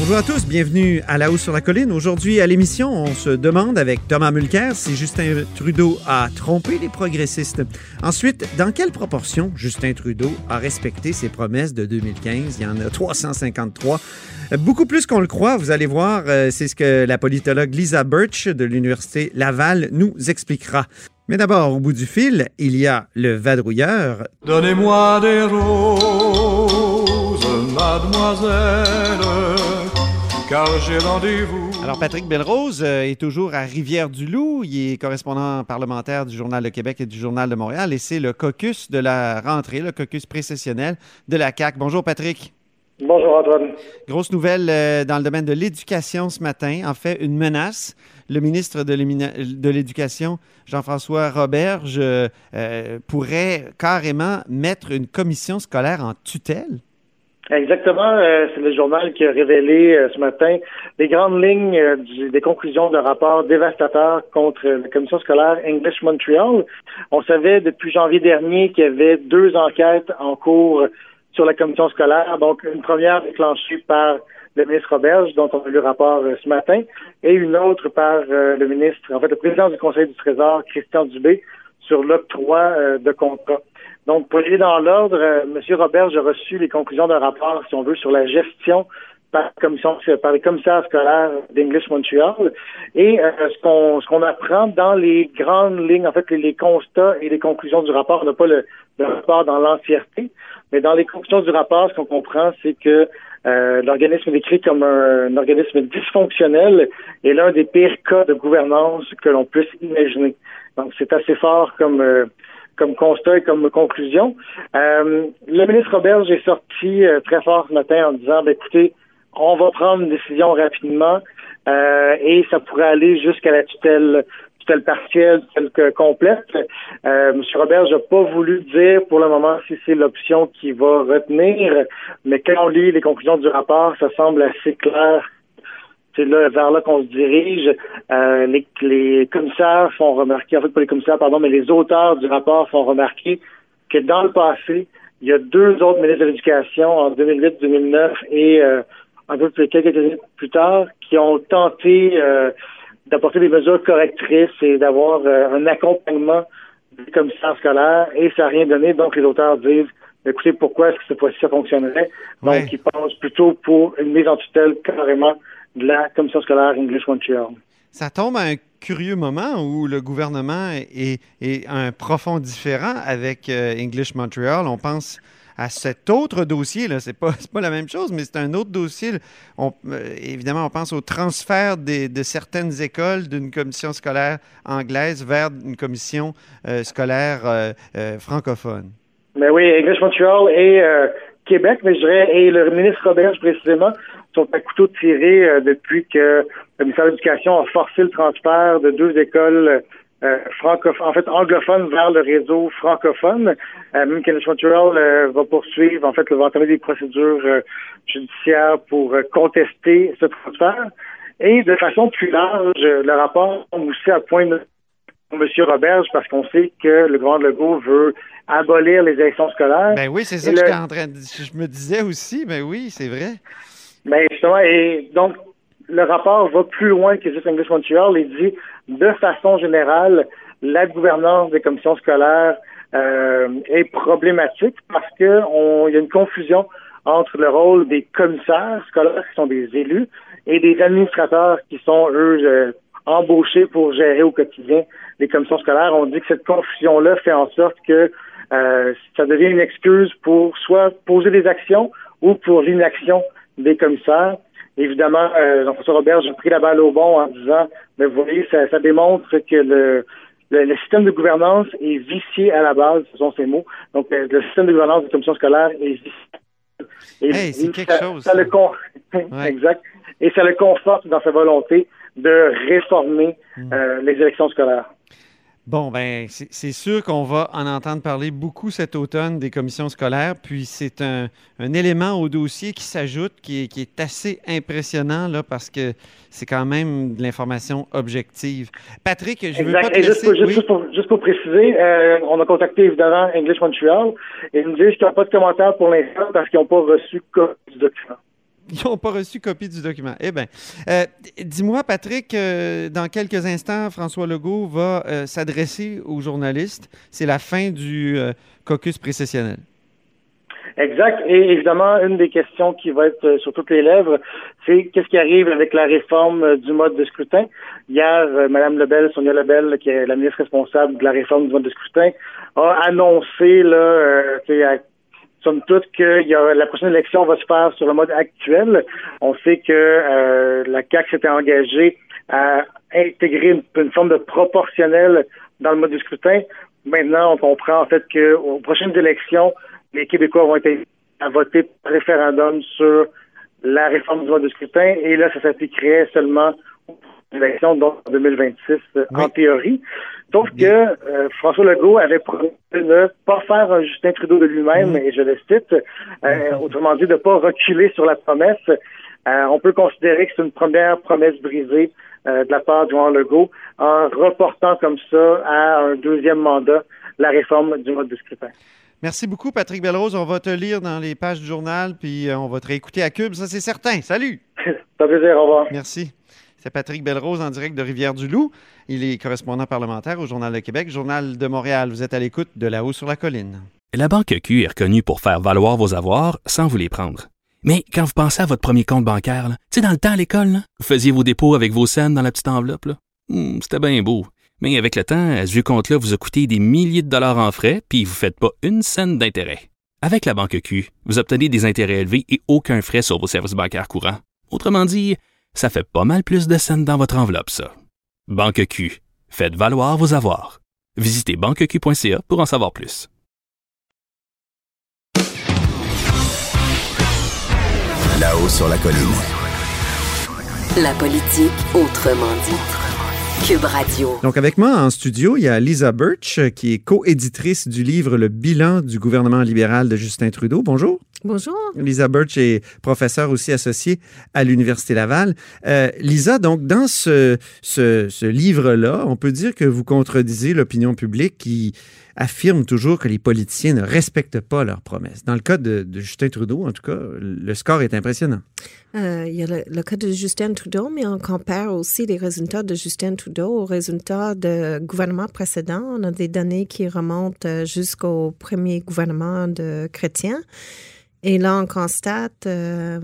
Bonjour à tous, bienvenue à La Haut sur la Colline. Aujourd'hui à l'émission, on se demande avec Thomas Mulcair si Justin Trudeau a trompé les progressistes. Ensuite, dans quelle proportion Justin Trudeau a respecté ses promesses de 2015? Il y en a 353. Beaucoup plus qu'on le croit, vous allez voir, euh, c'est ce que la politologue Lisa Birch de l'Université Laval nous expliquera. Mais d'abord, au bout du fil, il y a le vadrouilleur. Donnez-moi des roses, mademoiselle, car j'ai rendez-vous. Alors, Patrick Belrose euh, est toujours à Rivière-du-Loup. Il est correspondant parlementaire du Journal de Québec et du Journal de Montréal. Et c'est le caucus de la rentrée, le caucus précessionnel de la CAQ. Bonjour, Patrick. Bonjour, Antoine. Grosse nouvelle euh, dans le domaine de l'éducation ce matin. En fait, une menace. Le ministre de l'Éducation, Jean-François Roberge, euh, euh, pourrait carrément mettre une commission scolaire en tutelle. Exactement, euh, c'est le journal qui a révélé euh, ce matin les grandes lignes euh, du- des conclusions d'un rapport dévastateur contre la commission scolaire English Montreal. On savait depuis janvier dernier qu'il y avait deux enquêtes en cours sur la commission scolaire, donc une première déclenchée par le ministre Roberge, dont on a lu le rapport euh, ce matin, et une autre par euh, le ministre, en fait le président du Conseil du Trésor, Christian Dubé, sur l'octroi de contrats. Donc, pour aller dans l'ordre, euh, M. Robert, j'ai reçu les conclusions d'un rapport, si on veut, sur la gestion par, commission, par les commissaires scolaires d'English Montreal. Et euh, ce qu'on ce qu'on apprend dans les grandes lignes, en fait, les, les constats et les conclusions du rapport, on n'a pas le, le rapport dans l'entièreté, mais dans les conclusions du rapport, ce qu'on comprend, c'est que euh, l'organisme est décrit comme un, un organisme dysfonctionnel et l'un des pires cas de gouvernance que l'on puisse imaginer. Donc, c'est assez fort comme euh, comme constat et comme conclusion. Euh, le ministre Roberge est sorti euh, très fort ce matin en disant, ben, écoutez, on va prendre une décision rapidement euh, et ça pourrait aller jusqu'à la tutelle tutelle partielle, tutelle que- complète. Euh, M. Roberge n'a pas voulu dire pour le moment si c'est l'option qui va retenir, mais quand on lit les conclusions du rapport, ça semble assez clair c'est là, vers là qu'on se dirige. Euh, les, les commissaires font remarquer, en fait pas les commissaires, pardon, mais les auteurs du rapport font remarquer que dans le passé, il y a deux autres ministres de l'Éducation en 2008-2009 et euh, un peu plus quelques années plus tard qui ont tenté euh, d'apporter des mesures correctrices et d'avoir euh, un accompagnement des commissaires scolaires et ça n'a rien donné. Donc les auteurs disent écoutez, pourquoi est-ce que cette fois-ci ça fonctionnerait? Donc Ouais. ils pensent plutôt pour une mise en tutelle carrément de la commission scolaire English Montreal. Ça tombe à un curieux moment où le gouvernement est, est un profond différent avec euh, English Montreal. On pense à cet autre dossier, là, c'est pas, pas la même chose, mais c'est un autre dossier. On, euh, évidemment, on pense au transfert des- de certaines écoles d'une commission scolaire anglaise vers une commission euh, scolaire francophone. Mais oui, English Montreal et Québec, mais je dirais, et le ministre Robert précisément, sont à couteau tiré euh, depuis que le ministère de l'Éducation a forcé le transfert de deux écoles euh, francophones, en fait anglophones vers le réseau francophone. Euh, même qu'English Montreal euh, va poursuivre, en fait, va entamer des procédures euh, judiciaires pour euh, contester ce transfert. Et de façon plus large, le rapport aussi à point de M. Roberge parce qu'on sait que le grand Legault veut abolir les élections scolaires. Ben oui, c'est ça que le- j'étais en train de, je me disais aussi, ben oui, c'est vrai. Mais justement, et donc, le rapport va plus loin que juste English Montreal et dit, de façon générale, la gouvernance des commissions scolaires euh, est problématique parce que on- il y a une confusion entre le rôle des commissaires scolaires qui sont des élus et des administrateurs qui sont, eux, euh, embauchés pour gérer au quotidien les commissions scolaires. On dit que cette confusion-là fait en sorte que euh, ça devient une excuse pour soit poser des actions ou pour l'inaction des commissaires. Évidemment, euh, Jean-François Robert, j'ai pris la balle au bon en disant, mais vous voyez, ça, ça démontre que le, le, le, système de gouvernance est vicié à la base, ce sont ces mots. Donc, euh, le système de gouvernance des commissions scolaires est vicié. Et, hey, c'est quelque ça, chose. Ça le con... ouais. exact. Et ça le conforte dans sa volonté de réformer mmh. euh, les élections scolaires. Bon, ben, c'est sûr qu'on va en entendre parler beaucoup cet automne des commissions scolaires, puis c'est un, un, élément au dossier qui s'ajoute, qui, qui, est assez impressionnant, là, parce que c'est quand même de l'information objective. Patrick, je exact. veux pas te juste, pour, juste, pour, juste pour préciser, euh, on a contacté évidemment English Montreal, et ils nous disent qu'ils n'ont pas de commentaires pour l'instant parce qu'ils n'ont pas reçu du document. Ils n'ont pas reçu copie du document. Eh bien, euh, dis-moi, Patrick, euh, dans quelques instants, François Legault va euh, s'adresser aux journalistes. C'est la fin du euh, caucus précessionnel. Exact. Et évidemment, une des questions qui va être sur toutes les lèvres, c'est qu'est-ce qui arrive avec la réforme du mode de scrutin? Hier, euh, Mme Lebel, Sonia Lebel, qui est la ministre responsable de la réforme du mode de scrutin, a annoncé là, euh, à somme toute que y a, la prochaine élection va se faire sur le mode actuel. On sait que euh, la CAQ s'était engagée à intégrer une, forme de proportionnel dans le mode de scrutin. Maintenant, on comprend en fait qu'aux prochaines élections, les Québécois vont être à voter par référendum sur la réforme du mode de scrutin et là, ça s'appliquerait seulement élections, donc en 2026 oui. en théorie. Sauf que euh, François Legault avait promis de ne pas faire un Justin Trudeau de lui-même, mmh. et je le cite, euh, autrement dit, de ne pas reculer sur la promesse. Euh, on peut considérer que c'est une première promesse brisée euh, de la part de Jean Legault en reportant comme ça à un deuxième mandat la réforme du mode de scrutin. Merci beaucoup, Patrick Belrose. On va te lire dans les pages du journal, puis on va te réécouter à Cube, ça c'est certain. Salut! Ça plaisir, au revoir. Merci. C'est Patrick Belrose en direct de Rivière-du-Loup. Il est correspondant parlementaire au Journal de Québec, Journal de Montréal. Vous êtes à l'écoute de là-haut sur la colline. La Banque Q est reconnue pour faire valoir vos avoirs sans vous les prendre. Mais quand vous pensez à votre premier compte bancaire, tu sais, dans le temps à l'école, vous faisiez vos dépôts avec vos scènes dans la petite enveloppe. Mmh, C'était bien beau. Mais avec le temps, ce vieux compte-là vous a coûté des milliers de dollars en frais, puis vous ne faites pas une scène d'intérêt. Avec la Banque Q, vous obtenez des intérêts élevés et aucun frais sur vos services bancaires courants. Autrement dit, ça fait pas mal plus de scènes dans votre enveloppe, ça. Banque Q. Faites valoir vos avoirs. Visitez banqueq.ca pour en savoir plus. Là-haut sur la colline. La politique autrement dit. Cube Radio. Donc, avec moi en studio, il y a Lisa Birch, qui est co-éditrice du livre Le bilan du gouvernement libéral de Justin Trudeau. Bonjour. Bonjour. Lisa Birch est professeure aussi associée à l'Université Laval. Euh, Lisa, donc, dans ce, ce, ce livre-là, on peut dire que vous contredisez l'opinion publique qui affirme toujours que les politiciens ne respectent pas leurs promesses. Dans le cas de, de Justin Trudeau, en tout cas, le score est impressionnant. Euh, il y a le, le, cas de Justin Trudeau, mais on compare aussi les résultats de Justin Trudeau aux résultats de gouvernements précédents. On a des données qui remontent jusqu'au premier gouvernement de Chrétien. Et là, on constate, euh,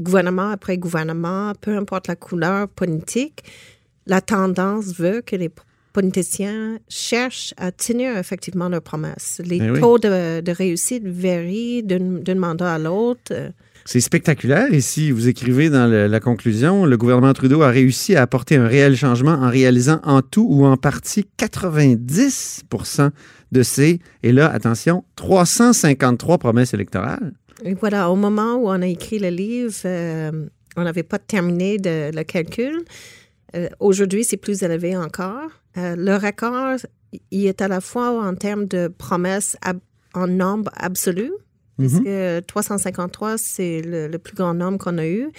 gouvernement après gouvernement, peu importe la couleur politique, la tendance veut que les politiciens cherchent à tenir effectivement leurs promesses. Les Eh oui. taux de, de réussite varient d'un mandat à l'autre. C'est spectaculaire ici. Vous écrivez dans le, la conclusion, le gouvernement Trudeau a réussi à apporter un réel changement en réalisant en tout ou en partie 90% de ces, et là, attention, 353 promesses électorales. Et voilà, au moment où on a écrit le livre, euh, on n'avait pas terminé de, le calcul. Euh, Aujourd'hui, c'est plus élevé encore. Euh, le record, il est à la fois en termes de promesses en nombre absolu, parce Mhm. que 353, c'est le, le plus grand nombre qu'on a eu.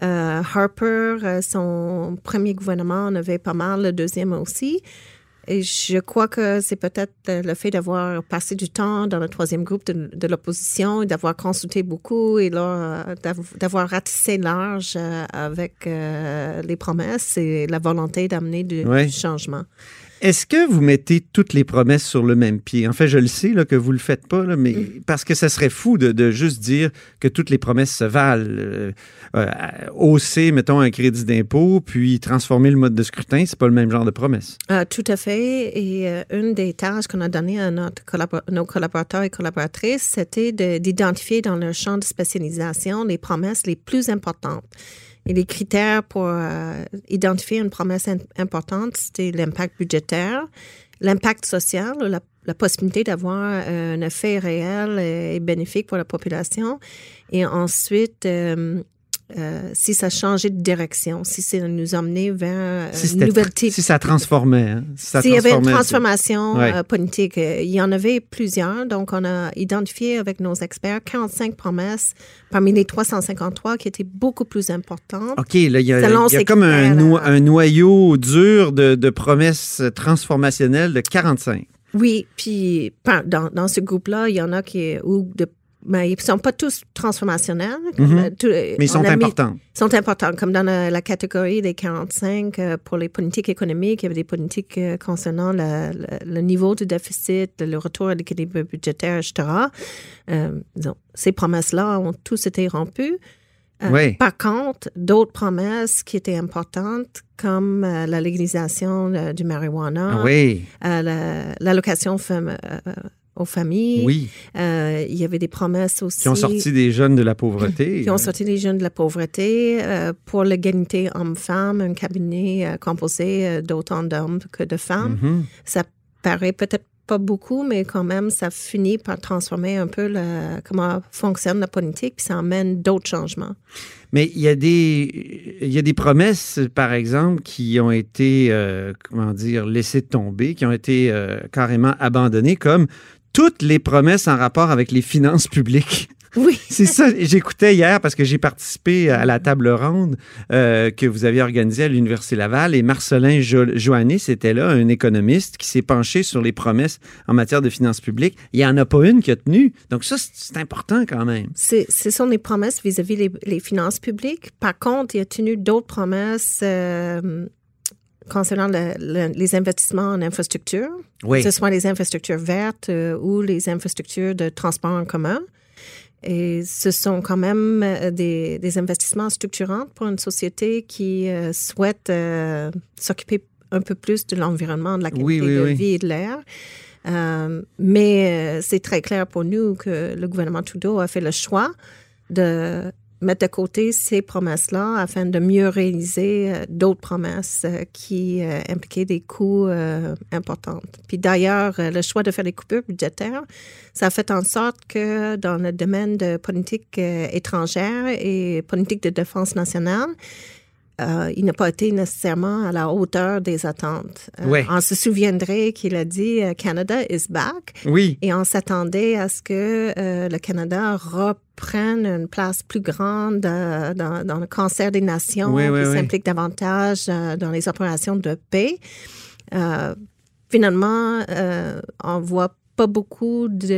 Harper, son premier gouvernement en avait pas mal, le deuxième aussi. Et je crois que c'est peut-être euh, le fait d'avoir passé du temps dans le troisième groupe de, de l'opposition et d'avoir consulté beaucoup et là, euh, d'av- d'avoir ratissé large euh, avec euh, les promesses et la volonté d'amener du changement. Est-ce que vous mettez toutes les promesses sur le même pied? En fait, je le sais là, que vous le faites pas, là, mais Mm. parce que ça serait fou de, de juste dire que toutes les promesses se valent. Euh, euh, hausser, mettons, un crédit d'impôt, puis transformer le mode de scrutin, c'est pas le même genre de promesse. Euh, tout à fait. Et euh, une des tâches qu'on a données à notre collabor- nos collaborateurs et collaboratrices, c'était de- d'identifier dans leur champ de spécialisation les promesses les plus importantes. Et les critères pour euh, identifier une promesse importante, c'était l'impact budgétaire, l'impact social, la, possibilité d'avoir euh, un effet réel et, et bénéfique pour la population. Et ensuite, euh, euh, si ça changeait de direction, si ça nous emmenait vers euh, Si, une nouvelle type si ça transformait. Hein? Si ça s'il y avait une transformation Ouais. euh, politique, il y en avait plusieurs. Donc, on a identifié avec nos experts 45 promesses parmi les 353 qui étaient beaucoup plus importantes. OK, là, il y a, il y a comme un, no- noyau dur de, de promesses transformationnelles de 45. Oui, puis dans, dans ce groupe-là, il y en a qui ou de mais ils ne sont pas tous transformationnels. Mhm. euh, tout- euh, Mais ils on sont importants. sont importants, comme dans la, la catégorie des 45 euh, pour les politiques économiques, il y avait des politiques euh, concernant la- la- le niveau du déficit, le retour à l'équilibre budgétaire, etc. Euh, disons, ces promesses-là ont tous été rompues. Euh, Oui. Par contre, d'autres promesses qui étaient importantes, comme euh, la légalisation euh, du marijuana, Ah oui, euh, la- l'allocation euh, aux familles, oui. euh, il y avait des promesses aussi Qui ont sorti des jeunes de la pauvreté. qui ont sorti les jeunes de la pauvreté euh, pour l'égalité homme-femme, un cabinet euh, composé d'autant d'hommes que de femmes. Mhm. Ça paraît peut-être pas beaucoup, mais quand même, ça finit par transformer un peu la- comment fonctionne la politique, puis ça emmène d'autres changements. Mais il y a des il y a des promesses, par exemple, qui ont été euh, comment dire laissées tomber, qui ont été euh, carrément abandonnées, comme toutes les promesses en rapport avec les finances publiques. Oui. C'est ça. J'écoutais hier parce que j'ai participé à la table ronde euh, que vous aviez organisée à l'Université Laval et Marcelin jo Joannis était là, un économiste qui s'est penché sur les promesses en matière de finances publiques. Il n'y en a pas une qui a tenu. Donc ça, c'est- important quand même. C'est- Ce sont des promesses vis-à-vis les, les finances publiques. Par contre, il a tenu d'autres promesses euh, concernant le- le- les investissements en infrastructure, Oui. que ce soit les infrastructures vertes euh, ou les infrastructures de transport en commun. Et ce sont quand même euh, des, des investissements structurants pour une société qui euh, souhaite euh, s'occuper un peu plus de l'environnement, de la qualité Oui, oui, de oui. vie et de l'air. Euh, mais c'est très clair pour nous que le gouvernement Trudeau a fait le choix de mettre de côté ces promesses-là afin de mieux réaliser euh, d'autres promesses euh, qui euh, impliquaient des coûts importants. Puis d'ailleurs, le choix de faire des coupures budgétaires, ça a fait en sorte que dans le domaine de politique étrangère et politique de défense nationale, euh, il n'a pas été nécessairement à la hauteur des attentes. Euh, Ouais. On se souviendrait qu'il a dit euh, Canada is back Oui. et on s'attendait à ce que euh, le Canada reprenne une place plus grande dans, dans le concert des nations, Oui, oui, qui s'implique davantage dans les opérations de paix. Finalement, on voit pas beaucoup de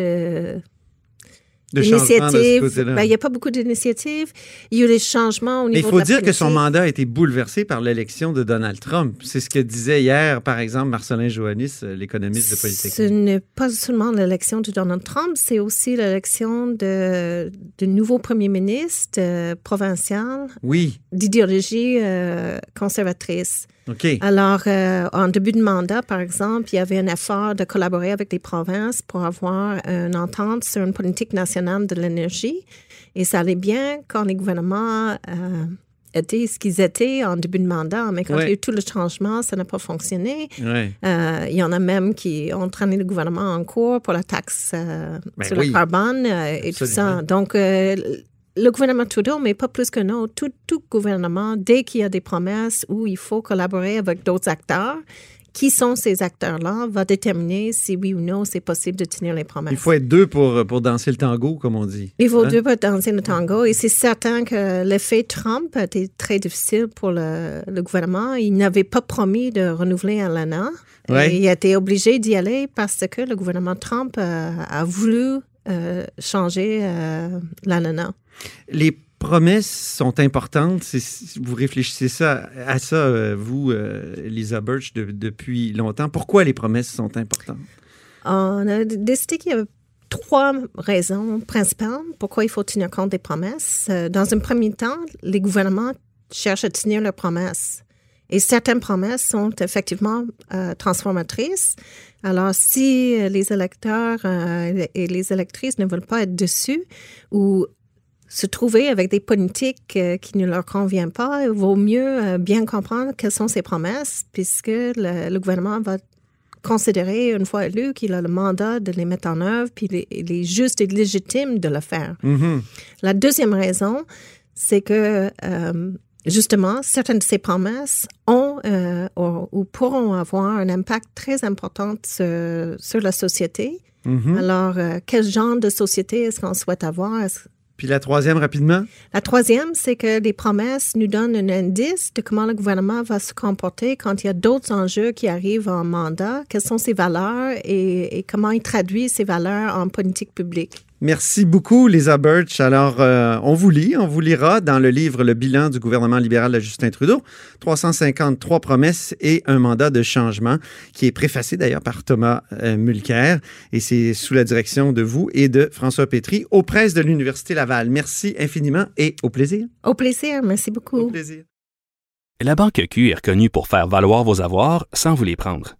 De changement de ce d'initiatives. Ben, il n'y a pas beaucoup d'initiatives. Il y a eu des changements au Mais niveau il faut de la dire que son mandat a été bouleversé par l'élection de Donald Trump. C'est ce que disait hier, par exemple, Marcelin Joannis, euh, l'économiste de politique. Ce n'est pas seulement l'élection de Donald Trump, c'est aussi l'élection de, de nouveau premier ministre euh, provincial Oui, d'idéologie euh, conservatrice. Alors, euh, en début de mandat, par exemple, il y avait un effort de collaborer avec les provinces pour avoir une entente sur une politique nationale de l'énergie. Et ça allait bien quand les gouvernements euh, étaient ce qu'ils étaient en début de mandat. Mais quand Ouais. il y a eu tout le changement, ça n'a pas fonctionné. Ouais. Euh, il y en a même qui ont traîné le gouvernement en cours pour la taxe Ben sur oui. le carbone et tout ça. Donc, le gouvernement Trudeau, mais pas plus que nous, tout, tout gouvernement, dès qu'il y a des promesses où il faut collaborer avec d'autres acteurs, qui sont ces acteurs-là, va déterminer si oui ou non c'est possible de tenir les promesses. Il faut être deux pour, pour danser le tango, comme on dit. Il faut Hein? deux pour danser le tango. Et c'est certain que l'effet Trump a été très difficile pour le, le gouvernement. Il n'avait pas promis de renouveler Alana. Ouais. Et il a été obligé d'y aller parce que le gouvernement Trump a voulu euh, changer euh. Les promesses sont importantes. Vous réfléchissez ça, à ça, euh, vous, euh, Lisa Birch, depuis longtemps. Pourquoi les promesses sont importantes? On a décidé qu'il y avait trois raisons principales pourquoi il faut tenir compte des promesses. Euh, dans un premier temps, les gouvernements cherchent à tenir leurs promesses. Et certaines promesses sont effectivement transformatrices. Alors, si les électeurs et les électrices ne veulent pas être dessus ou se trouver avec des politiques euh, qui ne leur conviennent pas, il vaut mieux euh, bien comprendre quelles sont ses promesses, puisque le, gouvernement va considérer, une fois élu, qu'il a le mandat de les mettre en œuvre, puis il est, juste et légitime de le faire. Mm-hmm. La deuxième raison, c'est que, euh, justement, certaines de ces promesses ont ou, pourront avoir un impact très important sur, la société. Mm-hmm. Alors, quel genre de société est-ce qu'on souhaite avoir? Puis la troisième, rapidement? La troisième, c'est que les promesses nous donnent un indice de comment le gouvernement va se comporter quand il y a d'autres enjeux qui arrivent en mandat, quelles sont ses valeurs et, comment il traduit ces valeurs en politique publique? Merci beaucoup, Lisa Birch. Alors, euh, on vous lit, on vous lira dans le livre Le bilan du gouvernement libéral de Justin Trudeau, 353 promesses et un mandat de changement, qui est préfacé d'ailleurs par Thomas euh, Mulcair. Et c'est sous la direction de vous et de François Pétry aux presses de l'Université Laval. Merci infiniment et au plaisir. Au plaisir, merci beaucoup. Au plaisir. La Banque Q est reconnue pour faire valoir vos avoirs sans vous les prendre.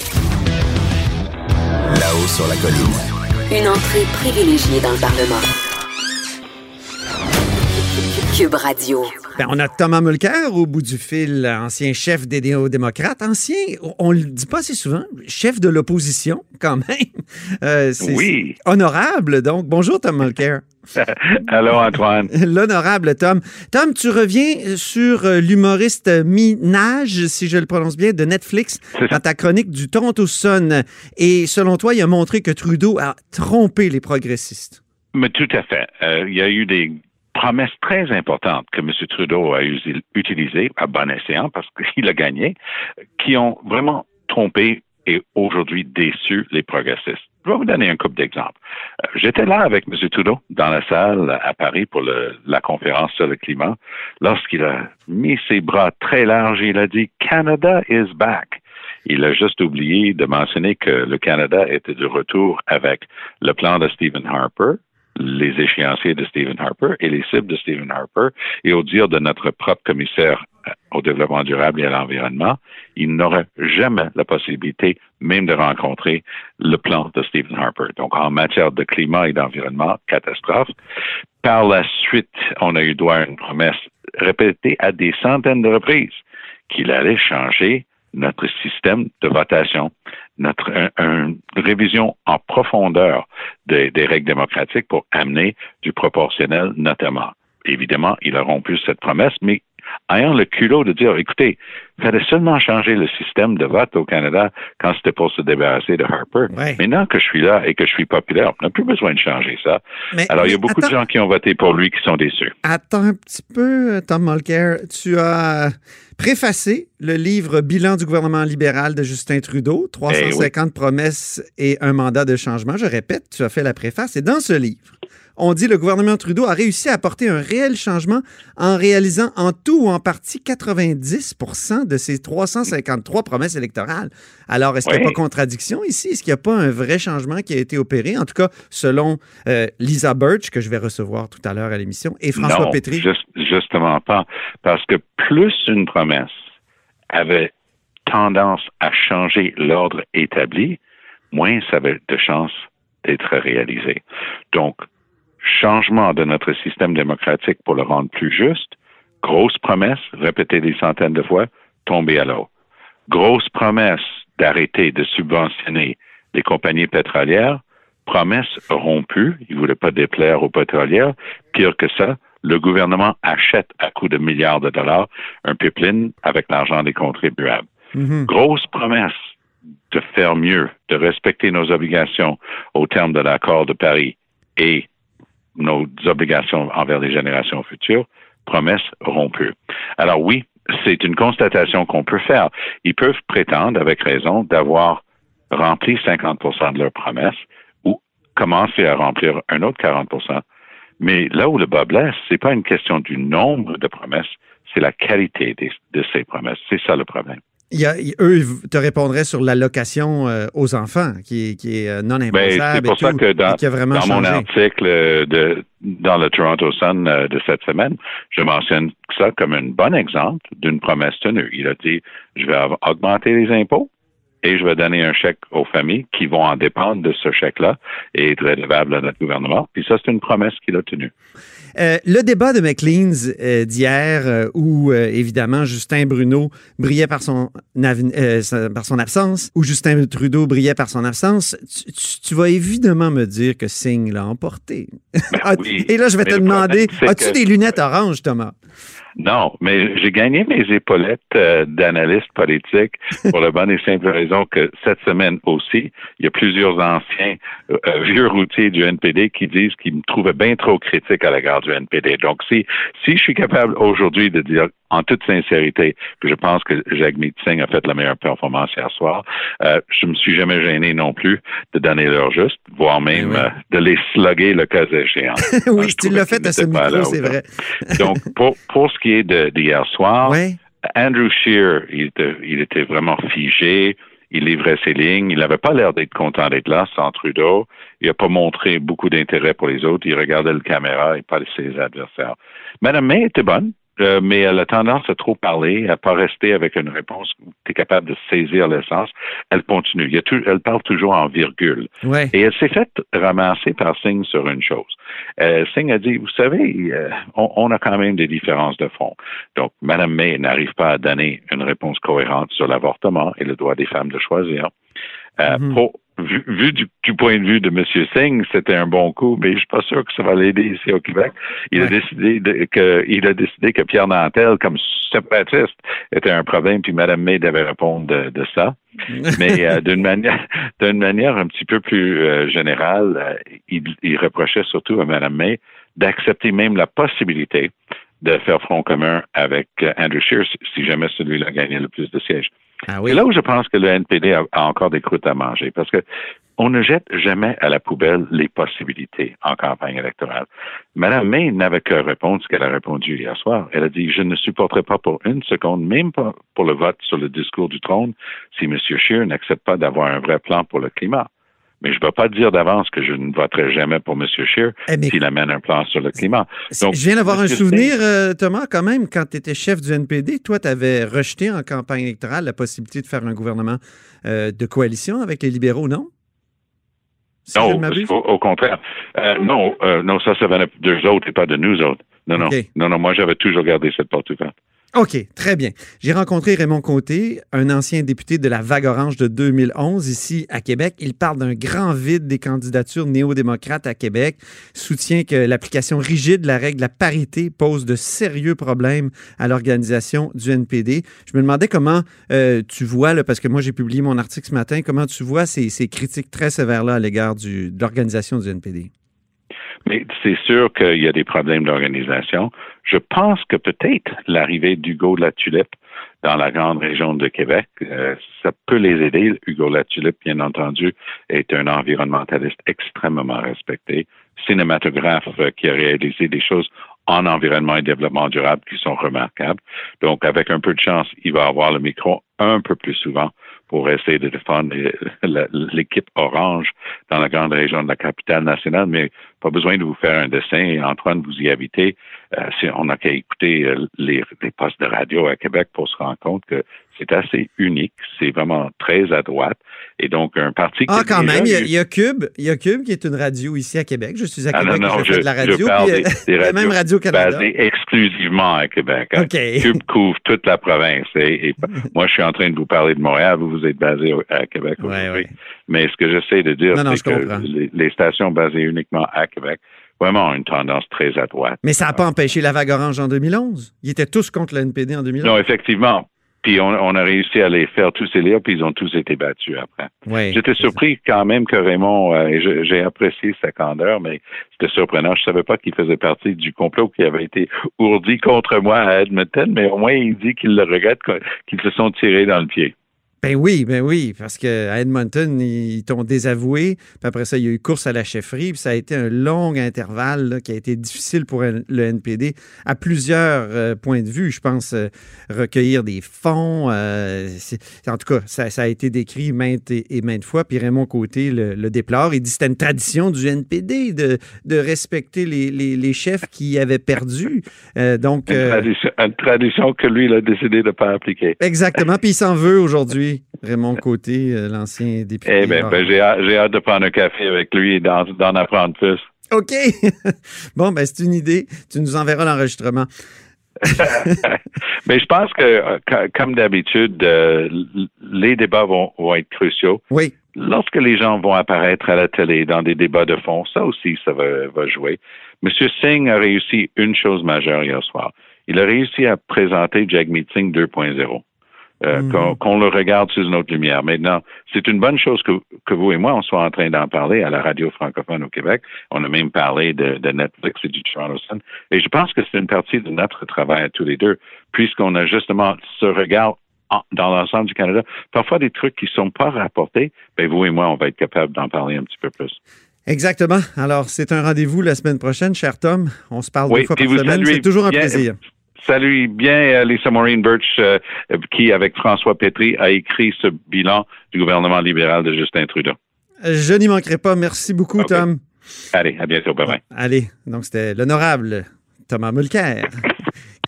Là-haut sur la colline. Une entrée privilégiée dans le Parlement. Cube Radio. Ben, on a Thomas Mulcair au bout du fil, ancien chef des néo-démocrates, ancien, on le dit pas assez souvent, chef de l'opposition quand même. Euh, oui. Honorable, donc. Bonjour, Tom Mulcair. Allô, Antoine. L'honorable Tom. Tom, tu reviens sur euh, l'humoriste Minage, si je le prononce bien, de Netflix, dans ta chronique du Toronto Sun. Et selon toi, il a montré que Trudeau a trompé les progressistes. Mais tout à fait. Euh, il y a eu des promesses très importantes que M. Trudeau a utilisées à bon escient parce qu'il a gagné, qui ont vraiment trompé et aujourd'hui déçu les progressistes. Je vais vous donner un couple d'exemples. Euh, j'étais là avec M. Trudeau dans la salle à Paris pour la conférence sur le climat lorsqu'il a mis ses bras très larges il a dit Canada is back. Il a juste oublié de mentionner que le Canada était de retour avec le plan de Stephen Harper, les échéanciers de Stephen Harper et les cibles de Stephen Harper, et au dire de notre propre commissaire euh, au développement durable et à l'environnement, il n'aurait jamais la possibilité même de rencontrer le plan de Stephen Harper. Donc, en matière de climat et d'environnement, catastrophe. Par la suite, on a eu droit à une promesse répétée à des centaines de reprises qu'il allait changer notre système de votation, notre une révision en profondeur des, des, règles démocratiques pour amener du proportionnel notamment. Évidemment, il a rompu cette promesse, mais ayant le culot de dire, écoutez, il fallait seulement changer le système de vote au Canada quand c'était pour se débarrasser de Harper. Maintenant que je suis là et que je suis populaire, on n'a plus besoin de changer ça. Alors, il y a beaucoup de gens qui ont voté pour lui qui sont déçus. Attends un petit peu, Tom Mulcair. Tu as préfacé le livre Bilan du gouvernement libéral de Justin Trudeau, 350 eh promesses et un mandat de changement. Je répète, tu as fait la préface. Et dans ce livre, on dit que le gouvernement Trudeau a réussi à apporter un réel changement en réalisant en tout ou en partie 90% de ses 353 promesses électorales. Alors, est-ce qu'il n'y a pas contradiction ici? Est-ce qu'il n'y a pas un vrai changement qui a été opéré? En tout cas, selon euh, Lisa Birch, que je vais recevoir tout à l'heure à l'émission, et François non, Pétry. justement pas. Parce que plus une promesse avait tendance à changer l'ordre établi, moins ça avait de chances d'être réalisé. Donc, changement de notre système démocratique pour le rendre plus juste, grosse promesse, répétée des centaines de fois, tomber à l'eau. Grosse promesse d'arrêter de subventionner les compagnies pétrolières, promesse rompue, ils ne voulaient pas déplaire aux pétrolières. Pire que ça, le gouvernement achète à coût de milliards de dollars un pipeline avec l'argent des contribuables. Mhm. Grosse promesse de faire mieux, de respecter nos obligations au terme de l'accord de Paris et nos obligations envers les générations futures, promesse rompue. Alors oui, c'est une constatation qu'on peut faire. Ils peuvent prétendre, avec raison, d'avoir rempli 50% de leurs promesses ou commencer à remplir un autre 40% Mais là où le bas blesse, c'est pas une question du nombre de promesses, c'est la qualité de ces promesses. C'est ça le problème. Il y a- eux, ils te répondraient sur l'allocation euh, aux enfants, qui est, qui est euh, non Ben, imposable. c'est pour et ça tout, que dans, et qui a vraiment dans mon article euh, de, dans le Toronto Sun euh, de cette semaine, je mentionne ça comme un bon exemple d'une promesse tenue. Il a dit, je vais augmenter les impôts et je vais donner un chèque aux familles qui vont en dépendre de ce chèque-là et être redevables à notre gouvernement. Puis ça, c'est une promesse qu'il a tenue. Euh, le débat de McLean's euh, d'hier, euh, où euh, évidemment Justin Bruno brillait par son, euh, par son absence, où Justin Trudeau brillait par son absence, tu, tu- tu vas évidemment me dire que Singh l'a emporté. Ah, oui. Et là, je vais te demander, as-tu que- des lunettes oranges, Thomas? Non, mais j'ai gagné mes épaulettes euh, d'analyste politique pour la bonne et simple raison que cette semaine aussi, il y a plusieurs anciens euh, euh, vieux routiers du NPD qui disent qu'ils me trouvaient bien trop critique à l'égard du NPD. Donc, si, si je suis capable aujourd'hui de dire en toute sincérité je pense que Jagmeet Singh a fait la meilleure performance hier soir, euh, je me suis jamais gêné non plus de donner l'heure juste, voire même Eh oui. euh, de les slugger le cas échéant. oui, tu l'as fait à ce micro, c'est vrai. Donc, pour, pour ce qui est de- d'hier soir, Ouais. Andrew Scheer, il était, il était vraiment figé. Il livrait ses lignes. Il n'avait pas l'air d'être content d'être là sans Trudeau. Il n'a pas montré beaucoup d'intérêt pour les autres. Il regardait le caméra et pas ses adversaires. Madame May était bonne, euh, mais elle a tendance à trop parler, à pas rester avec une réponse où tu es capable de saisir l'essence. Elle continue. Il y a tout- elle parle toujours en virgule. Ouais. Et elle s'est faite ramasser par Singh sur une chose. Euh, Singh a dit, vous savez, euh, on, on a quand même des différences de fond. Donc, Mme May n'arrive pas à donner une réponse cohérente sur l'avortement et le droit des femmes de choisir. Euh, Mhm. Vu vu du, du point de vue de M. Singh, c'était un bon coup, mais je suis pas sûr que ça va l'aider ici au Québec. Il a décidé de- que il a décidé que Pierre Nantel, comme séparatiste, était un problème, puis Mme May devait répondre de, de ça. Mais euh, d'une manière, d'une manière un petit peu plus euh, générale, euh, il, il reprochait surtout à Mme May d'accepter même la possibilité de faire front commun avec Andrew Scheer si jamais celui-là gagnait le plus de sièges. Ah C'est là où je pense que le NPD a, a encore des croûtes à manger, parce que on ne jette jamais à la poubelle les possibilités en campagne électorale. Madame May n'avait que répondre ce qu'elle a répondu hier soir. Elle a dit Je ne supporterai pas pour une seconde, même pas pour le vote sur le discours du trône, si M. Scheer n'accepte pas d'avoir un vrai plan pour le climat. Mais je ne vais pas dire d'avance que je ne voterai jamais pour M. Scheer Eh, s'il amène un plan sur le climat. Donc, je viens d'avoir un souvenir, euh, Thomas, quand même, quand tu étais chef du NPD, toi, tu avais rejeté en campagne électorale la possibilité de faire un gouvernement euh, de coalition avec les libéraux, non? Si Non, au, au contraire. Euh, non, non, ça, ça venait d'eux autres et pas de nous autres. Non, non. Non, non, moi, j'avais toujours gardé cette porte ouverte. OK, très bien. J'ai rencontré Raymond Côté, un ancien député de la Vague Orange de 2011 ici à Québec. Il parle d'un grand vide des candidatures néo-démocrates à Québec, soutient que l'application rigide de la règle de la parité pose de sérieux problèmes à l'organisation du NPD. Je me demandais comment euh, tu vois, là, parce que moi j'ai publié mon article ce matin, comment tu vois ces, ces critiques très sévères-là à l'égard de l'organisation du NPD? Mais c'est sûr qu'il y a des problèmes d'organisation. Je pense que peut-être l'arrivée d'Hugo de la Tulipe dans la grande région de Québec, euh, ça peut les aider. Hugo la Tulipe, bien entendu, est un environnementaliste extrêmement respecté, cinématographe euh, qui a réalisé des choses en environnement et développement durable qui sont remarquables. Donc, avec un peu de chance, il va avoir le micro un peu plus souvent pour essayer de défendre la- l'équipe orange dans la grande région de la capitale nationale, mais pas besoin de vous faire un dessin. Antoine, vous y habitez. Euh, on n'a qu'à écouter euh, les, les postes de radio à Québec pour se rendre compte que c'est assez unique. C'est vraiment très à droite. Et donc, un parti qui Ah, quand même, il y, a, y Cube, il y a Cube qui est une radio ici à Québec. Je suis à Ah, Québec, non, non, je fais je, de la je radio. parle puis, des, euh, des même Radio-Canada. exclusivement à Québec. hein. OK. Cube couvre toute la province. Et, et moi, je suis en train de vous parler de Montréal. Vous, vous êtes basé à Québec aujourd'hui. ouais. Mais ce que j'essaie de dire, c'est que les, les stations basées uniquement à Québec vraiment une tendance très à droite. Mais ça n'a pas empêché la vague orange en 2011. Ils étaient tous contre le NPD en 2011. Non, effectivement. Puis on, on, a réussi à les faire tous élire, puis ils ont tous été battus après. Oui, J'étais surpris quand même que Raymond, euh, j'ai apprécié sa candeur, mais c'était surprenant. Je savais pas qu'il faisait partie du complot qui avait été ourdi contre moi à Edmonton, mais au moins il dit qu'il le regrette, qu'ils se sont tirés dans le pied. Ben oui, ben oui, parce qu'à Edmonton, ils t'ont désavoué. Puis après ça, il y a eu course à la chefferie. Puis ça a été un long intervalle là, qui a été difficile pour le NPD à plusieurs euh, points de vue. Je pense euh, recueillir des fonds. euh, en tout cas, ça, ça a été décrit maintes et, et maintes fois. Puis Raymond Côté le, le déplore. Il dit que c'était une tradition du NPD de, de respecter les, les- les chefs qui avaient perdu. Euh, donc, Une, tradition, une tradition que lui, il a décidé de ne pas appliquer. exactement. Puis il s'en veut aujourd'hui. Raymond Côté, euh, l'ancien député. Eh bien, ben, j'ai hâte, j'ai hâte de prendre un café avec lui et d'en, apprendre plus. OK. bon, ben, c'est une idée. Tu nous enverras l'enregistrement. Mais je pense que, euh, co- comme d'habitude, euh, les débats vont, vont être cruciaux. Oui. Lorsque les gens vont apparaître à la télé dans des débats de fond, ça aussi, ça va, va jouer. Monsieur Singh a réussi une chose majeure hier soir. Il a réussi à présenter Jagmeet Singh 2.0. Euh, Mhm. qu'on, qu'on le regarde sous une autre lumière. Maintenant, c'est une bonne chose que, que vous et moi, on soit en train d'en parler à la radio francophone au Québec. On a même parlé de, de Netflix et du Sun. Et je pense que c'est une partie de notre travail à tous les deux, puisqu'on a justement ce regard en- dans l'ensemble du Canada. Parfois, des trucs qui sont pas rapportés, ben vous et moi, on va être capable d'en parler un petit peu plus. Exactement. Alors, c'est un rendez-vous la semaine prochaine, cher Tom. On se parle Oui, deux fois par semaine. C'est toujours un bien- plaisir. Salut bien euh, Lisa Maureen Birch, euh, qui, avec François Petry, a écrit ce bilan du gouvernement libéral de Justin Trudeau. Je n'y manquerai pas. Merci beaucoup. Tom. Allez, à bientôt. Bye-bye. Allez, donc c'était l'honorable Thomas Mulcair,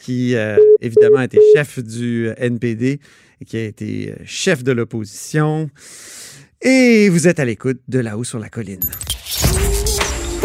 qui euh, évidemment a été chef du NPD et qui a été euh, chef de l'opposition. Et vous êtes à l'écoute de là-haut sur la colline.